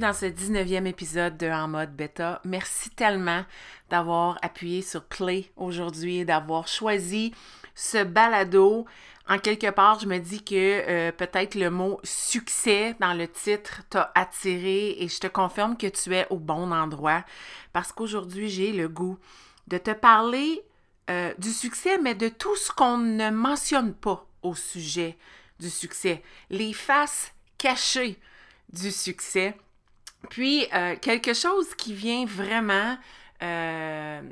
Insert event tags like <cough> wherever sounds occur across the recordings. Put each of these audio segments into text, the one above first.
Dans ce 19e épisode de En mode bêta. Merci tellement d'avoir appuyé sur play aujourd'hui et d'avoir choisi ce balado. En quelque part, je me dis que euh, peut-être le mot succès dans le titre t'a attiré et je te confirme que tu es au bon endroit parce qu'aujourd'hui, j'ai le goût de te parler euh, du succès, mais de tout ce qu'on ne mentionne pas au sujet du succès. Les faces cachées du succès. Puis, euh, quelque chose qui vient vraiment, euh,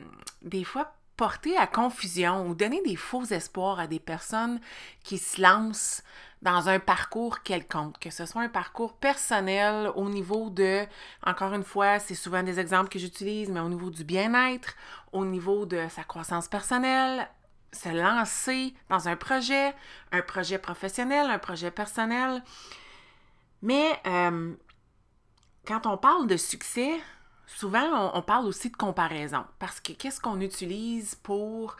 des fois, porter à confusion ou donner des faux espoirs à des personnes qui se lancent dans un parcours quelconque, que ce soit un parcours personnel au niveau de, encore une fois, c'est souvent des exemples que j'utilise, mais au niveau du bien-être, au niveau de sa croissance personnelle, se lancer dans un projet, un projet professionnel, un projet personnel. Mais euh, quand on parle de succès, souvent on, parle aussi de comparaison. Parce que qu'est-ce qu'on utilise pour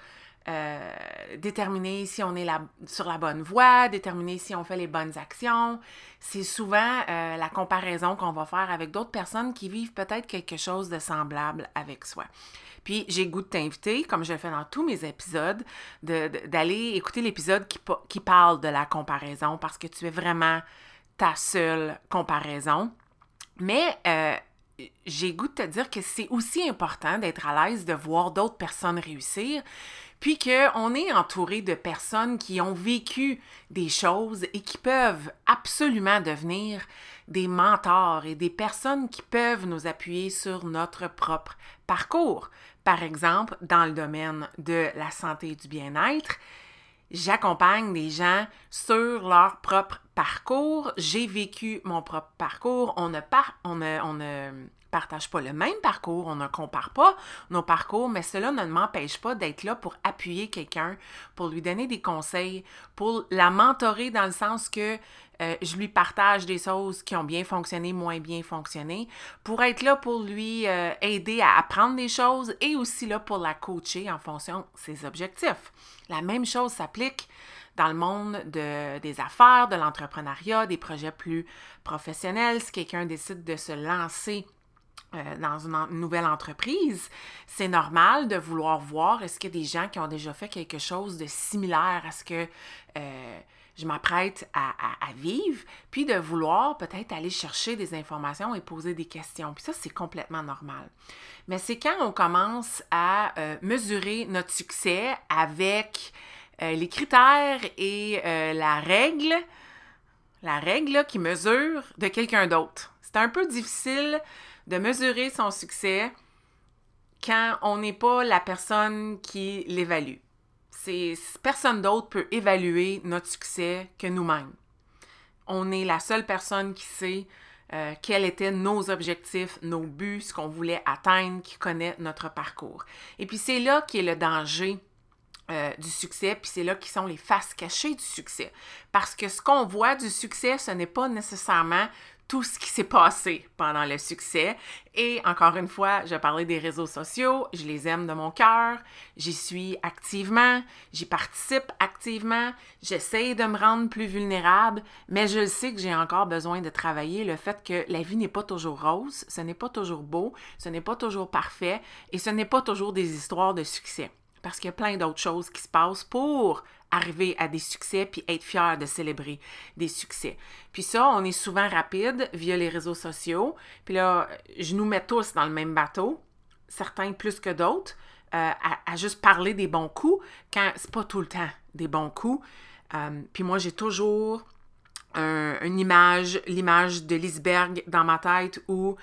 euh, déterminer si on est sur la bonne voie, déterminer si on fait les bonnes actions? C'est souvent euh, la comparaison qu'on va faire avec d'autres personnes qui vivent peut-être quelque chose de semblable avec soi. Puis j'ai goût de t'inviter, comme je le fais dans tous mes épisodes, d'aller écouter l'épisode qui, qui parle de la comparaison parce que tu es vraiment ta seule comparaison. Mais euh, j'ai goût de te dire que c'est aussi important d'être à l'aise de voir d'autres personnes réussir, puis qu'on est entouré de personnes qui ont vécu des choses et qui peuvent absolument devenir des mentors et des personnes qui peuvent nous appuyer sur notre propre parcours. Par exemple, dans le domaine de la santé et du bien-être, J'accompagne des gens sur leur propre parcours. J'ai vécu mon propre parcours. On ne, on on ne partage pas le même parcours, on ne compare pas nos parcours, mais cela ne m'empêche pas d'être là pour appuyer quelqu'un, pour lui donner des conseils, pour la mentorer dans le sens que euh, je lui partage des choses qui ont bien fonctionné, moins bien fonctionné, pour être là pour lui euh, aider à apprendre des choses et aussi là pour la coacher en fonction de ses objectifs. La même chose s'applique dans le monde de, des affaires, de l'entrepreneuriat, des projets plus professionnels. Si quelqu'un décide de se lancer euh, dans une, nouvelle entreprise, c'est normal de vouloir voir est-ce qu'il y a des gens qui ont déjà fait quelque chose de similaire à ce que je m'apprête à, vivre, puis de vouloir peut-être aller chercher des informations et poser des questions. Puis ça, c'est complètement normal. Mais c'est quand on commence à euh, mesurer notre succès avec euh, les critères et euh, la règle, la règle qui mesure de quelqu'un d'autre. C'est un peu difficile de mesurer son succès quand on n'est pas la personne qui l'évalue personne d'autre peut évaluer notre succès que nous-mêmes. On est la seule personne qui sait euh, quels étaient nos objectifs, nos buts, ce qu'on voulait atteindre, qui connaît notre parcours. Et puis c'est là qui est le danger euh, du succès, puis c'est là qui sont les faces cachées du succès. Parce que ce qu'on voit du succès, ce n'est pas nécessairement tout ce qui s'est passé pendant le succès. Et encore une fois, je parlais des réseaux sociaux, je les aime de mon cœur, j'y suis activement, j'y participe activement, j'essaie de me rendre plus vulnérable, mais je sais que j'ai encore besoin de travailler le fait que la vie n'est pas toujours rose, ce n'est pas toujours beau, ce n'est pas toujours parfait et ce n'est pas toujours des histoires de succès. Parce qu'il y a plein d'autres choses qui se passent pour arriver à des succès puis être fier de célébrer des succès. Puis ça, on est souvent rapide via les réseaux sociaux. Puis là, je nous mets tous dans le même bateau, certains plus que d'autres, euh, à, juste parler des bons coups quand c'est pas tout le temps des bons coups. Euh, puis moi, j'ai toujours une image, l'image de l'iceberg dans ma tête où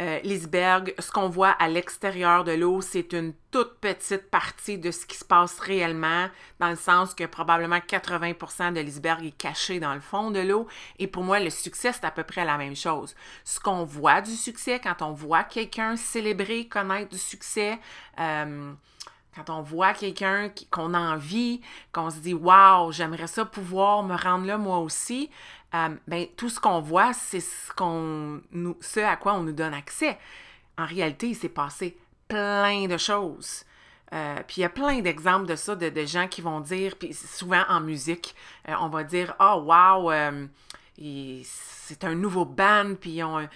euh, l'iceberg, ce qu'on voit à l'extérieur de l'eau, c'est une toute petite partie de ce qui se passe réellement, dans le sens que probablement 80% de l'iceberg est caché dans le fond de l'eau. Et pour moi, le succès, c'est à peu près la même chose. Ce qu'on voit du succès, quand on voit quelqu'un célébrer, connaître du succès, euh, quand on voit quelqu'un qu'on envie, qu'on se dit Waouh, j'aimerais ça pouvoir me rendre là moi aussi, euh, ben, tout ce qu'on voit, c'est ce, qu'on ce à quoi on nous donne accès. En réalité, il s'est passé plein de choses. Euh, puis il y a plein d'exemples de ça, de, gens qui vont dire, puis souvent en musique, euh, on va dire Oh, wow, c'est un nouveau band, puis ont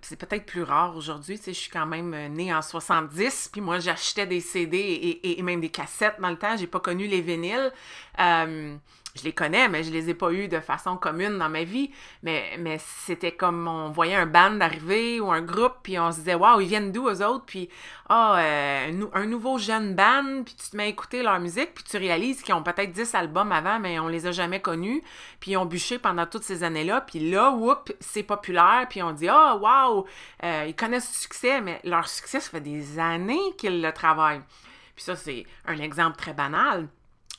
c'est peut-être plus rare aujourd'hui, tu sais, je suis quand même née en 70, puis moi j'achetais des CD et, et, même des cassettes dans le temps, j'ai pas connu les vinyles. Euh, je les connais, mais je les ai pas eus de façon commune dans ma vie. Mais, mais c'était comme on voyait un band arriver ou un groupe, puis on se disait, waouh, ils viennent d'où eux autres? Puis, ah, un, nouveau jeune band, puis tu te mets à écouter leur musique, puis tu réalises qu'ils ont peut-être 10 albums avant, mais on les a jamais connus, puis ils ont bûché pendant toutes ces années-là, puis là, whoop, c'est populaire, puis on dit, ah, waouh, ils connaissent du succès, mais leur succès, ça fait des années qu'ils le travaillent. Puis ça, c'est un exemple très banal.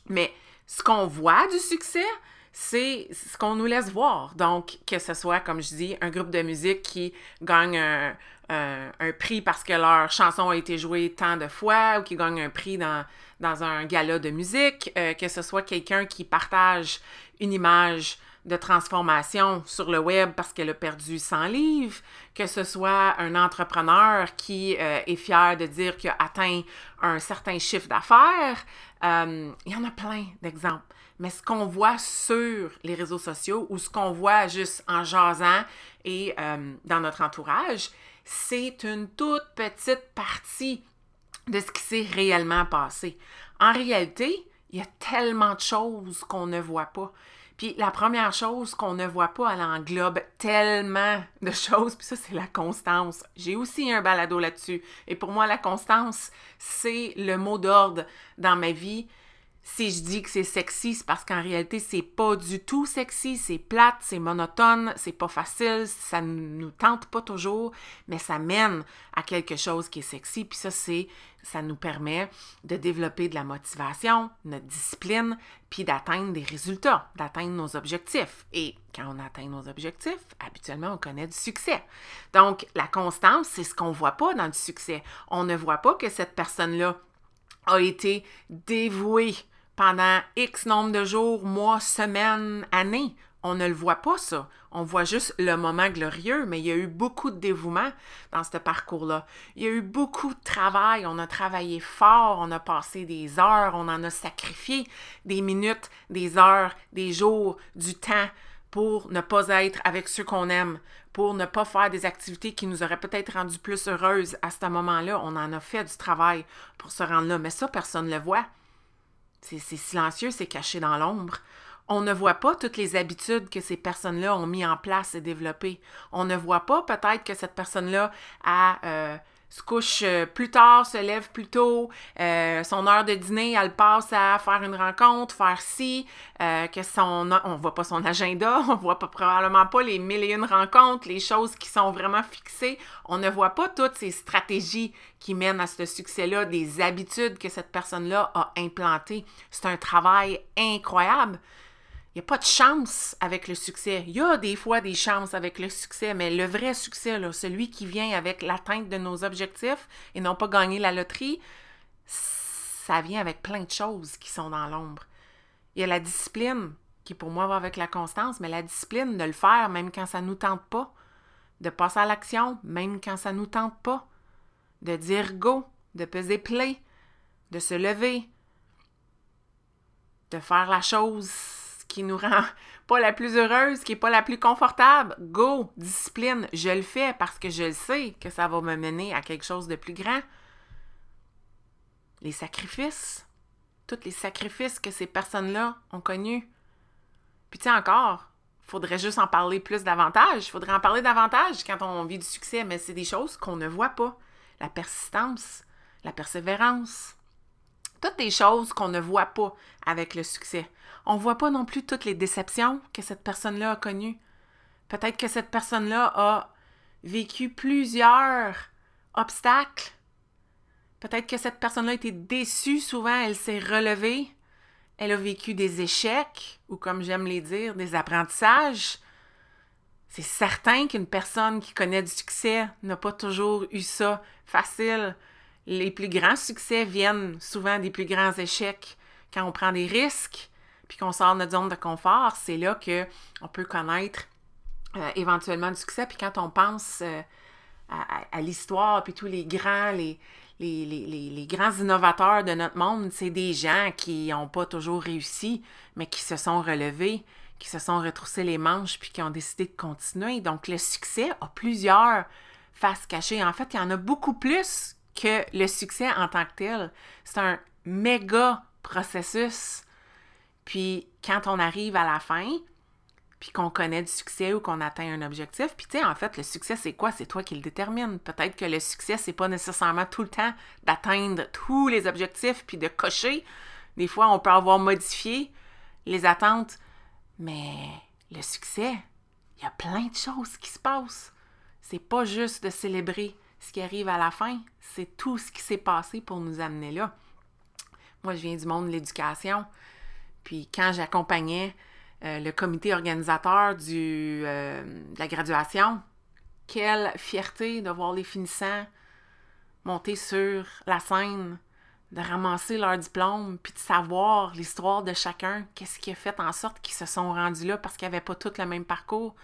Mais ce qu'on voit du succès, c'est ce qu'on nous laisse voir. Donc, que ce soit, comme je dis, un groupe de musique qui gagne un, prix parce que leur chanson a été jouée tant de fois ou qui gagne un prix dans, dans un gala de musique, euh, que ce soit quelqu'un qui partage une image de transformation sur le web parce qu'elle a perdu 100 livres, que ce soit un entrepreneur qui euh, est fier de dire qu'il a atteint un certain chiffre d'affaires. Euh, il y en a plein d'exemples. Mais ce qu'on voit sur les réseaux sociaux ou ce qu'on voit juste en jasant et euh, dans notre entourage, c'est une toute petite partie de ce qui s'est réellement passé. En réalité, il y a tellement de choses qu'on ne voit pas. Puis la première chose qu'on ne voit pas, elle englobe tellement de choses, puis ça, c'est la constance. J'ai aussi un balado là-dessus. Et pour moi, la constance, c'est le mot d'ordre dans ma vie. Si je dis que c'est sexy, c'est parce qu'en réalité, c'est pas du tout sexy, c'est plate, c'est monotone, c'est pas facile, ça nous tente pas toujours, mais ça mène à quelque chose qui est sexy. Puis ça, c'est, ça nous permet de développer de la motivation, notre discipline, puis d'atteindre des résultats, d'atteindre nos objectifs. Et quand on atteint nos objectifs, habituellement, on connaît du succès. Donc, la constance, c'est ce qu'on voit pas dans du succès. On ne voit pas que cette personne-là a été dévouée pendant X nombre de jours, mois, semaines, années. On ne le voit pas, ça. On voit juste le moment glorieux, mais il y a eu beaucoup de dévouement dans ce parcours-là. Il y a eu beaucoup de travail. On a travaillé fort, on a passé des heures, on en a sacrifié des minutes, des heures, des jours, du temps pour ne pas être avec ceux qu'on aime, pour ne pas faire des activités qui nous auraient peut-être rendu plus heureuses à ce moment-là. On en a fait du travail pour se rendre là, mais ça, personne ne le voit. C'est silencieux, c'est caché dans l'ombre. On ne voit pas toutes les habitudes que ces personnes-là ont mis en place et développées. On ne voit pas peut-être que cette personne-là euh, se couche euh, plus tard, se lève plus tôt, euh, son heure de dîner, elle passe à faire une rencontre, faire ci, que son... On voit pas son agenda, <laughs> on voit probablement pas les mille et une rencontres, les choses qui sont vraiment fixées. On ne voit pas toutes ces stratégies qui mènent à ce succès-là, des habitudes que cette personne-là a implantées. C'est un travail incroyable. Il n'y a pas de chance avec le succès. Il y a des fois des chances avec le succès, mais le vrai succès, celui qui vient avec l'atteinte de nos objectifs et non pas gagner la loterie, ça vient avec plein de choses qui sont dans l'ombre. Il y a la discipline, qui pour moi va avec la constance, mais la discipline de le faire même quand ça ne nous tente pas, de passer à l'action même quand ça ne nous tente pas, de dire go, de peser play, de se lever, de faire la chose qui nous rend pas la plus heureuse, qui est pas la plus confortable. Go, discipline, je le fais parce que je le sais que ça va me mener à quelque chose de plus grand. Les sacrifices, tous les sacrifices que ces personnes-là ont connus. Puis tu sais encore, faudrait juste en parler plus davantage. Faudrait en parler davantage quand on vit du succès, mais c'est des choses qu'on ne voit pas. La persistance, la persévérance, Des choses qu'on ne voit pas avec le succès. On ne voit pas non plus toutes les déceptions que cette personne-là a connues. Peut-être que cette personne-là a vécu plusieurs obstacles. Peut-être que cette personne-là a été déçue souvent, elle s'est relevée. Elle a vécu des échecs, ou comme j'aime les dire, des apprentissages. C'est certain qu'une personne qui connaît du succès n'a pas toujours eu ça facile. Les plus grands succès viennent souvent des plus grands échecs. Quand on prend des risques, puis qu'on sort de notre zone de confort, c'est là qu'on peut connaître euh, éventuellement du succès. Puis quand on pense euh, à, l'histoire, puis tous les grands, les, grands innovateurs de notre monde, c'est des gens qui n'ont pas toujours réussi, mais qui se sont relevés, qui se sont retroussés les manches, puis qui ont décidé de continuer. Donc le succès a plusieurs faces cachées. En fait, il y en a beaucoup plus que le succès en tant que tel. C'est un méga processus. Puis quand on arrive à la fin, puis qu'on connaît du succès ou qu'on atteint un objectif. Puis tu sais, en fait, le succès, c'est quoi? C'est toi qui le détermine. Peut-être que le succès, c'est pas nécessairement tout le temps d'atteindre tous les objectifs puis de cocher. Des fois, on peut avoir modifié les attentes, mais le succès, il y a plein de choses qui se passent. C'est pas juste de célébrer ce qui arrive à la fin, c'est tout ce qui s'est passé pour nous amener là. Moi, je viens du monde de l'éducation. Puis quand j'accompagnais euh, le comité organisateur euh, de la graduation. Quelle fierté de voir les finissants monter sur la scène, de ramasser leur diplôme, puis de savoir l'histoire de chacun, qu'est-ce qui a fait en sorte qu'ils se sont rendus là parce qu'ils n'avaient pas tous le même parcours.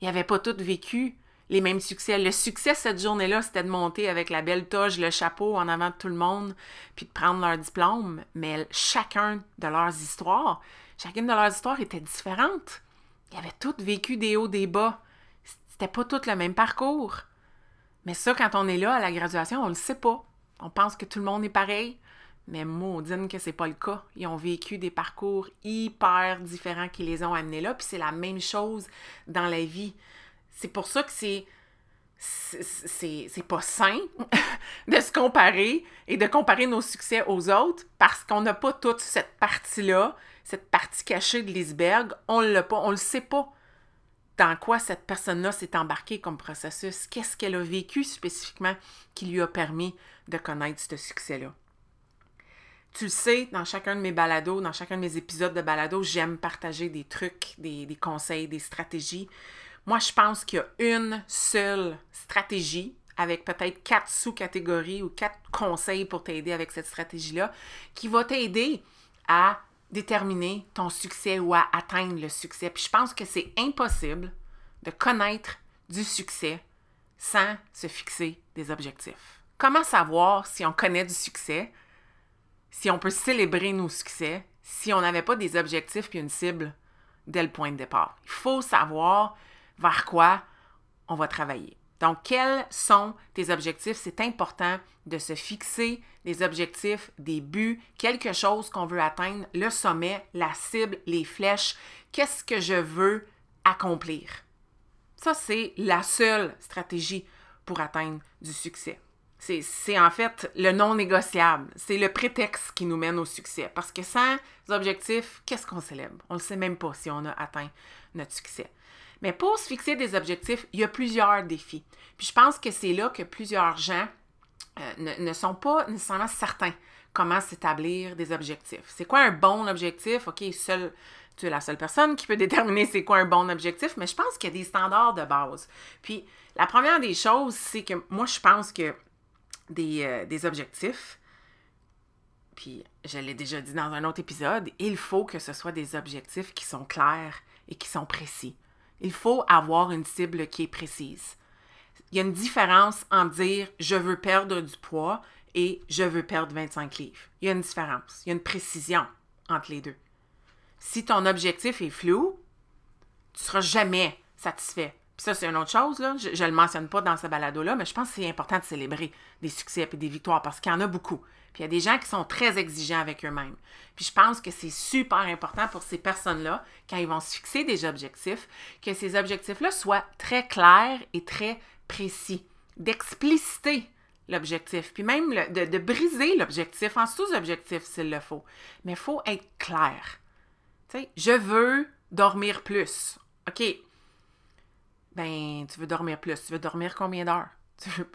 Ils n'avaient pas tous vécu les mêmes succès. Le succès cette journée-là, c'était de monter avec la belle toge, le chapeau en avant de tout le monde, puis de prendre leur diplôme. Mais chacun de leurs histoires, Chacune de leurs histoires était différente. Ils avaient toutes vécu des hauts, des bas. C'était pas tout le même parcours. Mais ça, quand on est là à la graduation, on le sait pas. On pense que tout le monde est pareil. Mais maudine que c'est pas le cas. Ils ont vécu des parcours hyper différents qui les ont amenés là. Puis c'est la même chose dans la vie. C'est pour ça que c'est c'est pas sain <laughs> de se comparer et de comparer nos succès aux autres parce qu'on n'a pas toute cette partie-là cette partie cachée de l'iceberg, on l'a pas, on le sait pas dans quoi cette personne-là s'est embarquée comme processus, qu'est-ce qu'elle a vécu spécifiquement qui lui a permis de connaître ce succès-là? Tu le sais, dans chacun de mes balados, dans chacun de mes épisodes de balado, j'aime partager des trucs, des, des conseils, des stratégies. Moi, je pense qu'il y a une seule stratégie avec peut-être quatre sous-catégories ou quatre conseils pour t'aider avec cette stratégie-là qui va t'aider à déterminer ton succès ou à atteindre le succès. Puis je pense que c'est impossible de connaître du succès sans se fixer des objectifs. Comment savoir si on connaît du succès, si on peut célébrer nos succès, si on n'avait pas des objectifs puis une cible dès le point de départ? Il faut savoir vers quoi on va travailler. Donc, quels sont tes objectifs? C'est important de se fixer des objectifs, des buts, quelque chose qu'on veut atteindre, le sommet, la cible, les flèches. Qu'est-ce que je veux accomplir? Ça, c'est la seule stratégie pour atteindre du succès. C'est en fait le non négociable. C'est le prétexte qui nous mène au succès. Parce que sans objectifs, qu'est-ce qu'on célèbre? On ne sait même pas si on a atteint notre succès. Mais pour se fixer des objectifs, il y a plusieurs défis. Puis je pense que c'est là que plusieurs gens euh, ne, sont pas nécessairement certains comment s'établir des objectifs. C'est quoi un bon objectif? OK, seul, tu es la seule personne qui peut <laughs> déterminer c'est quoi un bon objectif, mais je pense qu'il y a des standards de base. Puis la première des choses, c'est que moi, je pense que des, euh, des objectifs, puis je l'ai déjà dit dans un autre épisode, il faut que ce soit des objectifs qui sont clairs et qui sont précis. Il faut avoir une cible qui est précise. Il y a une différence en dire je veux perdre du poids et je veux perdre 25 livres. Il y a une différence. Il y a une précision entre les deux. Si ton objectif est flou, tu ne seras jamais satisfait. Ça, c'est une autre chose, je ne le mentionne pas dans ce balado-là, mais je pense que c'est important de célébrer des succès et des victoires parce qu'il y en a beaucoup. Puis il y a des gens qui sont très exigeants avec eux-mêmes. Puis je pense que c'est super important pour ces personnes-là, quand ils vont se fixer des objectifs, que ces objectifs-là soient très clairs et très précis. D'expliciter l'objectif, puis même de, briser l'objectif en sous-objectif s'il le faut. Mais il faut être clair. Tu sais, je veux dormir plus. OK. Ben, tu veux dormir plus. Tu veux dormir combien d'heures?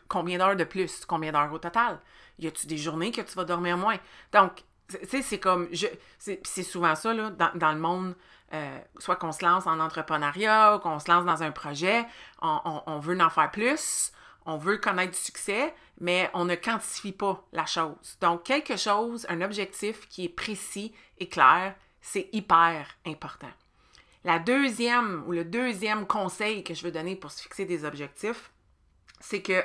combien d'heures de plus? Combien d'heures au total? Y a-tu des journées que tu vas dormir moins? Donc, tu sais, c'est comme. C'est souvent ça, là, dans, le monde. Euh, soit qu'on se lance en entrepreneuriat ou qu'on se lance dans un projet, on, on veut en faire plus, on veut connaître du succès, mais on ne quantifie pas la chose. Donc, quelque chose, un objectif qui est précis et clair, c'est hyper important. La deuxième ou le deuxième conseil que je veux donner pour se fixer des objectifs, c'est que,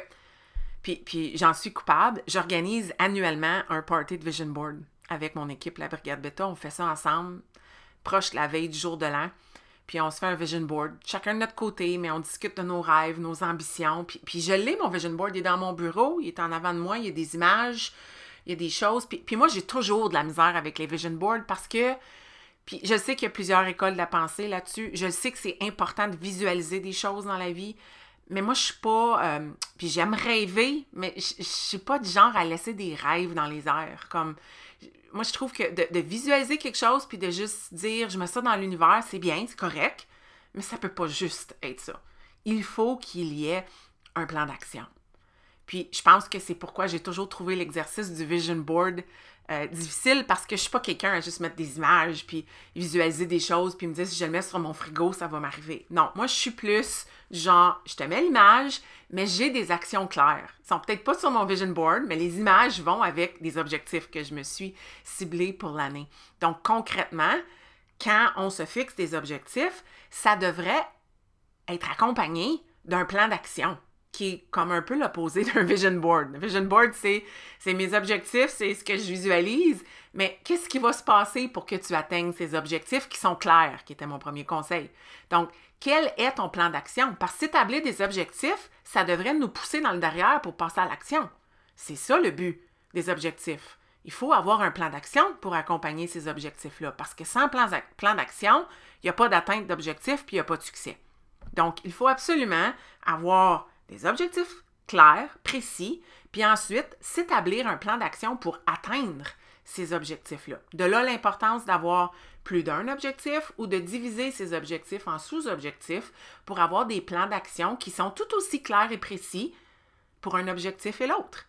puis, puis j'en suis coupable, j'organise annuellement un party de vision board avec mon équipe, la Brigade Beta. On fait ça ensemble, proche de la veille du jour de l'an. Puis on se fait un vision board, chacun de notre côté, mais on discute de nos rêves, nos ambitions. Puis, puis je l'ai, mon vision board, il est dans mon bureau, il est en avant de moi, il y a des images, il y a des choses. Puis, puis moi, j'ai toujours de la misère avec les vision boards parce que puis je sais qu'il y a plusieurs écoles de la pensée là-dessus. Je sais que c'est important de visualiser des choses dans la vie. Mais moi, je suis pas. Euh, puis j'aime rêver, mais je, je suis pas du genre à laisser des rêves dans les airs. Comme. Moi, je trouve que de, visualiser quelque chose puis de juste dire je mets ça dans l'univers, c'est bien, c'est correct, mais ça peut pas juste être ça. Il faut qu'il y ait un plan d'action. Puis je pense que c'est pourquoi j'ai toujours trouvé l'exercice du vision board euh, difficile parce que je suis pas quelqu'un à juste mettre des images puis visualiser des choses puis me dire si je le mets sur mon frigo, ça va m'arriver. Non, moi je suis plus genre je te mets l'image, mais j'ai des actions claires. Ils sont peut-être pas sur mon vision board, mais les images vont avec des objectifs que je me suis ciblés pour l'année. Donc concrètement, quand on se fixe des objectifs, ça devrait être accompagné d'un plan d'action qui est comme un peu l'opposé <laughs> d'un vision board. Un vision board, c'est, mes objectifs, c'est ce que je visualise, mais qu'est-ce qui va se passer pour que tu atteignes ces objectifs qui sont clairs, qui était mon premier conseil? Donc, quel est ton plan d'action? Parce que s'établir des objectifs, ça devrait nous pousser dans le derrière pour passer à l'action. C'est ça le but des objectifs. Il faut avoir un plan d'action pour accompagner ces objectifs-là. Parce que sans plan, plan d'action, il n'y a pas d'atteinte d'objectifs puis il n'y a pas de succès. Donc, il faut absolument avoir des objectifs clairs, précis, puis ensuite s'établir un plan d'action pour atteindre ces objectifs-là. De là l'importance d'avoir plus d'un objectif ou de diviser ces objectifs en sous-objectifs pour avoir des plans d'action qui sont tout aussi clairs et précis pour un objectif et l'autre.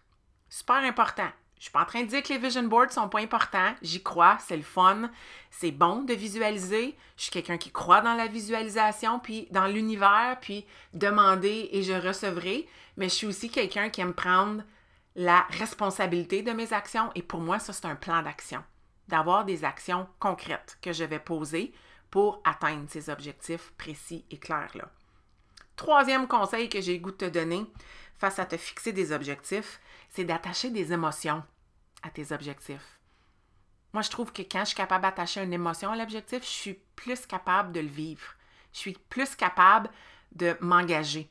Super important. Je suis pas en train de dire que les vision boards sont pas importants. J'y crois, c'est le fun. C'est bon de visualiser. Je suis quelqu'un qui croit dans la visualisation, puis dans l'univers, puis demander et je recevrai. Mais je suis aussi quelqu'un qui aime prendre la responsabilité de mes actions. Et pour moi, ça, c'est un plan d'action. D'avoir des actions concrètes que je vais poser pour atteindre ces objectifs précis et clairs-là. Troisième conseil que j'ai le goût de te donner face à te fixer des objectifs, c'est d'attacher des émotions à tes objectifs. Moi, je trouve que quand je suis capable d'attacher une émotion à l'objectif, je suis plus capable de le vivre. Je suis plus capable de m'engager.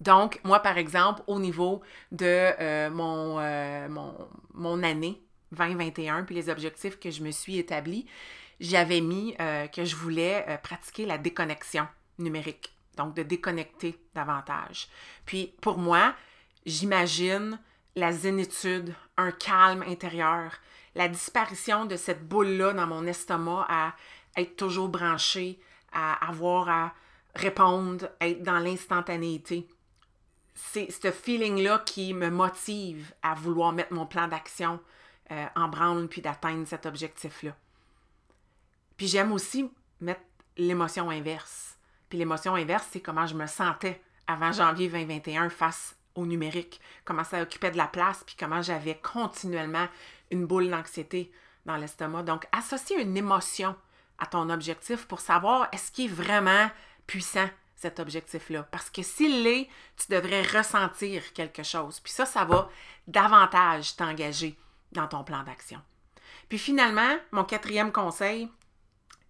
Donc, moi, par exemple, au niveau de euh, mon, euh, mon, mon, année 2021, puis les objectifs que je me suis établis, j'avais mis euh, que je voulais pratiquer la déconnexion numérique, donc de déconnecter davantage. Puis, pour moi, j'imagine la zénitude, un calme intérieur, la disparition de cette boule-là dans mon estomac à être toujours branché, à avoir à répondre, être dans l'instantanéité. C'est ce feeling-là qui me motive à vouloir mettre mon plan d'action euh, en branle puis d'atteindre cet objectif-là. Puis j'aime aussi mettre l'émotion inverse. Puis l'émotion inverse, c'est comment je me sentais avant janvier 2021 face numérique, comment ça occupait de la place, puis comment j'avais continuellement une boule d'anxiété dans l'estomac. Donc, associer une émotion à ton objectif pour savoir est-ce qu'il est vraiment puissant, cet objectif-là. Parce que s'il l'est, tu devrais ressentir quelque chose. Puis ça, ça va davantage t'engager dans ton plan d'action. Puis finalement, mon quatrième conseil,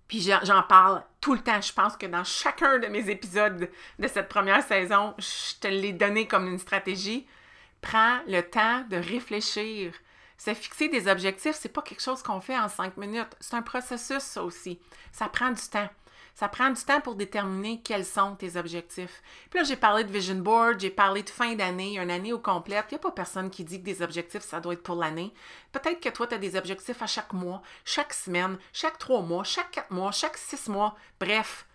puis j'en parle tout le temps. Je pense que dans chacun de mes épisodes de cette première saison, je te l'ai donné comme une stratégie. Prends le temps de réfléchir. Se fixer des objectifs, c'est pas quelque chose qu'on fait en cinq minutes. C'est un processus, aussi. Ça prend du temps. Ça prend du temps pour déterminer quels sont tes objectifs. Puis là, j'ai parlé de vision board, j'ai parlé de fin d'année, une année au complète. Il n'y a pas personne qui dit que des objectifs, ça doit être pour l'année. Peut-être que toi, tu as des objectifs à chaque mois, chaque semaine, chaque trois mois, chaque quatre mois, chaque six mois. Bref,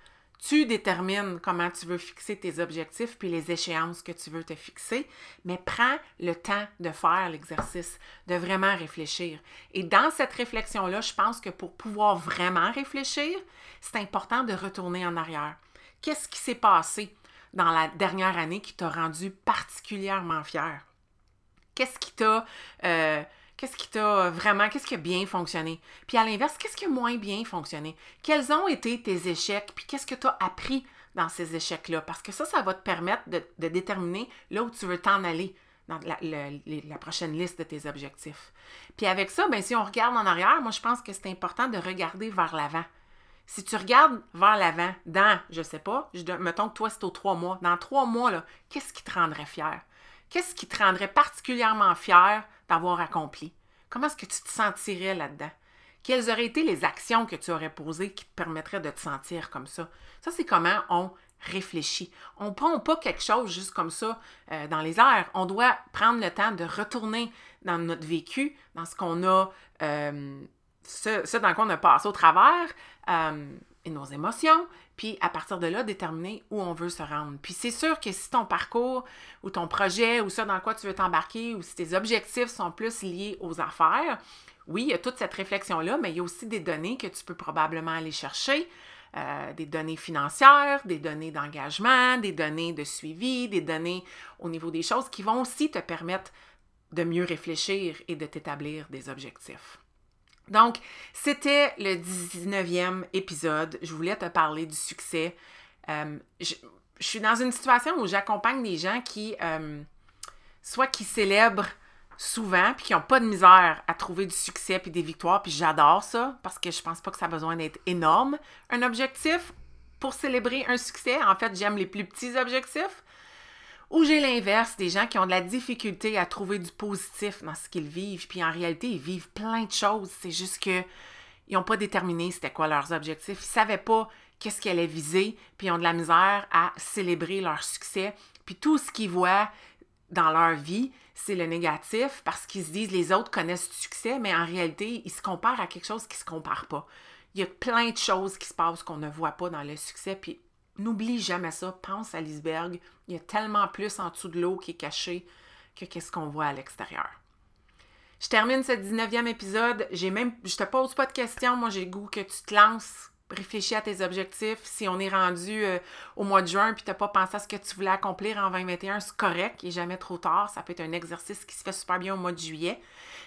tu détermines comment tu veux fixer tes objectifs puis les échéances que tu veux te fixer, mais prends le temps de faire l'exercice, de vraiment réfléchir. Et dans cette réflexion-là, je pense que pour pouvoir vraiment réfléchir, c'est important de retourner en arrière. Qu'est-ce qui s'est passé dans la dernière année qui t'a rendu particulièrement fier? Qu'est-ce qui t'a... Euh, Qu'est-ce qui t'a vraiment, qu'est-ce qui a bien fonctionné? Puis à l'inverse, qu'est-ce qui a moins bien fonctionné? Quels ont été tes échecs? Puis qu'est-ce que tu as appris dans ces échecs-là? Parce que ça, ça va te permettre de, déterminer là où tu veux t'en aller dans la, prochaine liste de tes objectifs. Puis avec ça, bien, si on regarde en arrière, moi, je pense que c'est important de regarder vers l'avant. Si tu regardes vers l'avant, dans, je sais pas, mettons que toi, c'est aux trois mois. Dans trois mois, qu'est-ce qui te rendrait fier? Qu'est-ce qui te rendrait particulièrement fier accompli? Comment est-ce que tu te sentirais là-dedans? Quelles auraient été les actions que tu aurais posées qui te permettraient de te sentir comme ça? Ça, c'est comment on réfléchit. On ne prend pas quelque chose juste comme ça euh, dans les airs. On doit prendre le temps de retourner dans notre vécu, dans ce qu'on a, euh, ce, dans quoi on a passé au travers, euh, et nos émotions, puis à partir de là, déterminer où on veut se rendre. Puis c'est sûr que si ton parcours ou ton projet ou ça dans quoi tu veux t'embarquer ou si tes objectifs sont plus liés aux affaires, oui, il y a toute cette réflexion-là, mais il y a aussi des données que tu peux probablement aller chercher. Euh, des données financières, des données d'engagement, des données de suivi, des données au niveau des choses qui vont aussi te permettre de mieux réfléchir et de t'établir des objectifs. Donc, c'était le 19e épisode. Je voulais te parler du succès. Euh, je, suis dans une situation où j'accompagne des gens qui, euh, soit qui célèbrent souvent, puis qui n'ont pas de misère à trouver du succès puis des victoires, puis j'adore ça, parce que je pense pas que ça a besoin d'être énorme, un objectif pour célébrer un succès. En fait, j'aime les plus petits objectifs. Ou j'ai l'inverse, des gens qui ont de la difficulté à trouver du positif dans ce qu'ils vivent, puis en réalité, ils vivent plein de choses. C'est juste que ils n'ont pas déterminé c'était quoi leurs objectifs. Ils ne savaient pas qu'est-ce qu'ils allaient viser, puis ils ont de la misère à célébrer leur succès. Puis tout ce qu'ils voient dans leur vie, c'est le négatif parce qu'ils se disent les autres connaissent du succès, mais en réalité, ils se comparent à quelque chose qui ne se compare pas. Il y a plein de choses qui se passent qu'on ne voit pas dans le succès, puis N'oublie jamais ça. Pense à l'iceberg. Il y a tellement plus en dessous de l'eau qui est caché que qu'est-ce qu'on voit à l'extérieur. Je termine ce 19e épisode. J'ai même, je te pose pas de questions. Moi, j'ai goût que tu te lances réfléchis à tes objectifs. Si on est rendu euh, au mois de juin puis tu n'as pas pensé à ce que tu voulais accomplir en 2021, c'est correct, il jamais trop tard. Ça peut être un exercice qui se fait super bien au mois de juillet.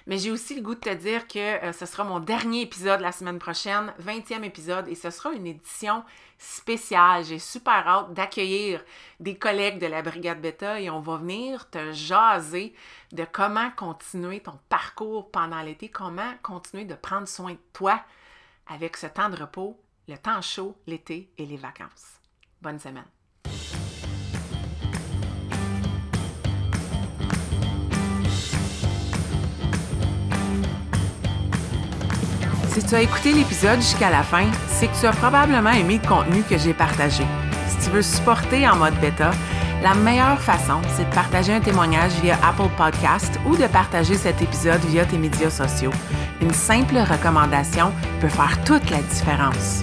Mais j'ai aussi le goût de te dire que euh, ce sera mon dernier épisode la semaine prochaine, 20e épisode, et ce sera une édition spéciale. J'ai super hâte d'accueillir des collègues de la Brigade Beta et on va venir te jaser de comment continuer ton parcours pendant l'été, comment continuer de prendre soin de toi avec ce temps de repos le temps chaud, l'été et les vacances. Bonne semaine. Si tu as écouté l'épisode jusqu'à la fin, c'est que tu as probablement aimé le contenu que j'ai partagé. Si tu veux supporter en mode bêta, la meilleure façon, c'est de partager un témoignage via Apple Podcast ou de partager cet épisode via tes médias sociaux. Une simple recommandation peut faire toute la différence.